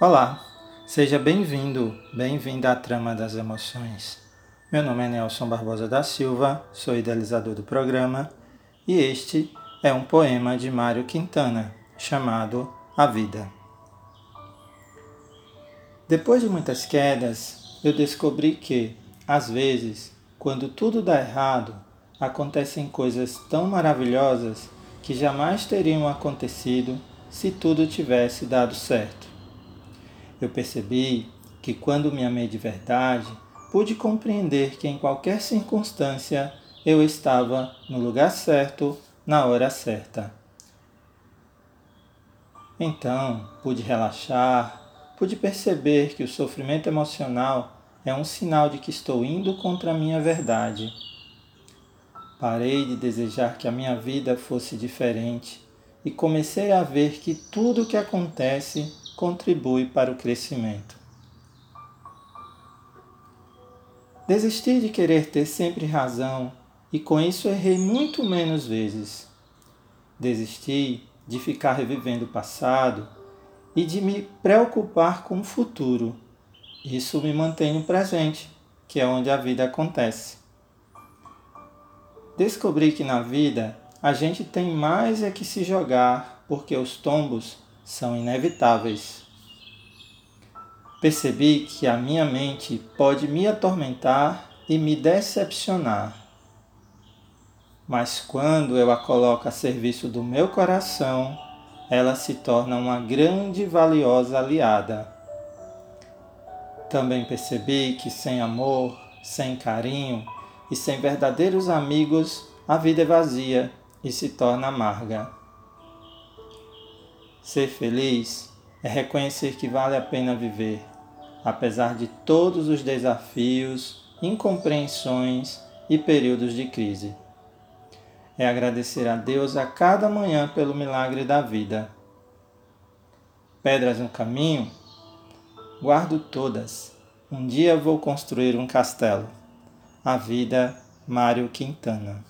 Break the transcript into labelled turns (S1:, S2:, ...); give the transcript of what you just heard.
S1: Olá, seja bem-vindo, bem-vinda à Trama das Emoções. Meu nome é Nelson Barbosa da Silva, sou idealizador do programa e este é um poema de Mário Quintana chamado A Vida. Depois de muitas quedas, eu descobri que, às vezes, quando tudo dá errado, acontecem coisas tão maravilhosas que jamais teriam acontecido se tudo tivesse dado certo. Eu percebi que quando me amei de verdade, pude compreender que em qualquer circunstância eu estava no lugar certo, na hora certa. Então, pude relaxar, pude perceber que o sofrimento emocional é um sinal de que estou indo contra a minha verdade. Parei de desejar que a minha vida fosse diferente e comecei a ver que tudo o que acontece contribui para o crescimento. Desisti de querer ter sempre razão e com isso errei muito menos vezes. Desisti de ficar revivendo o passado e de me preocupar com o futuro. Isso me mantém no presente, que é onde a vida acontece. Descobri que na vida a gente tem mais é que se jogar, porque os tombos são inevitáveis. Percebi que a minha mente pode me atormentar e me decepcionar. Mas quando eu a coloco a serviço do meu coração, ela se torna uma grande e valiosa aliada. Também percebi que sem amor, sem carinho e sem verdadeiros amigos, a vida é vazia e se torna amarga. Ser feliz é reconhecer que vale a pena viver, apesar de todos os desafios, incompreensões e períodos de crise. É agradecer a Deus a cada manhã pelo milagre da vida. Pedras no caminho? Guardo todas. Um dia vou construir um castelo. A vida, Mário Quintana.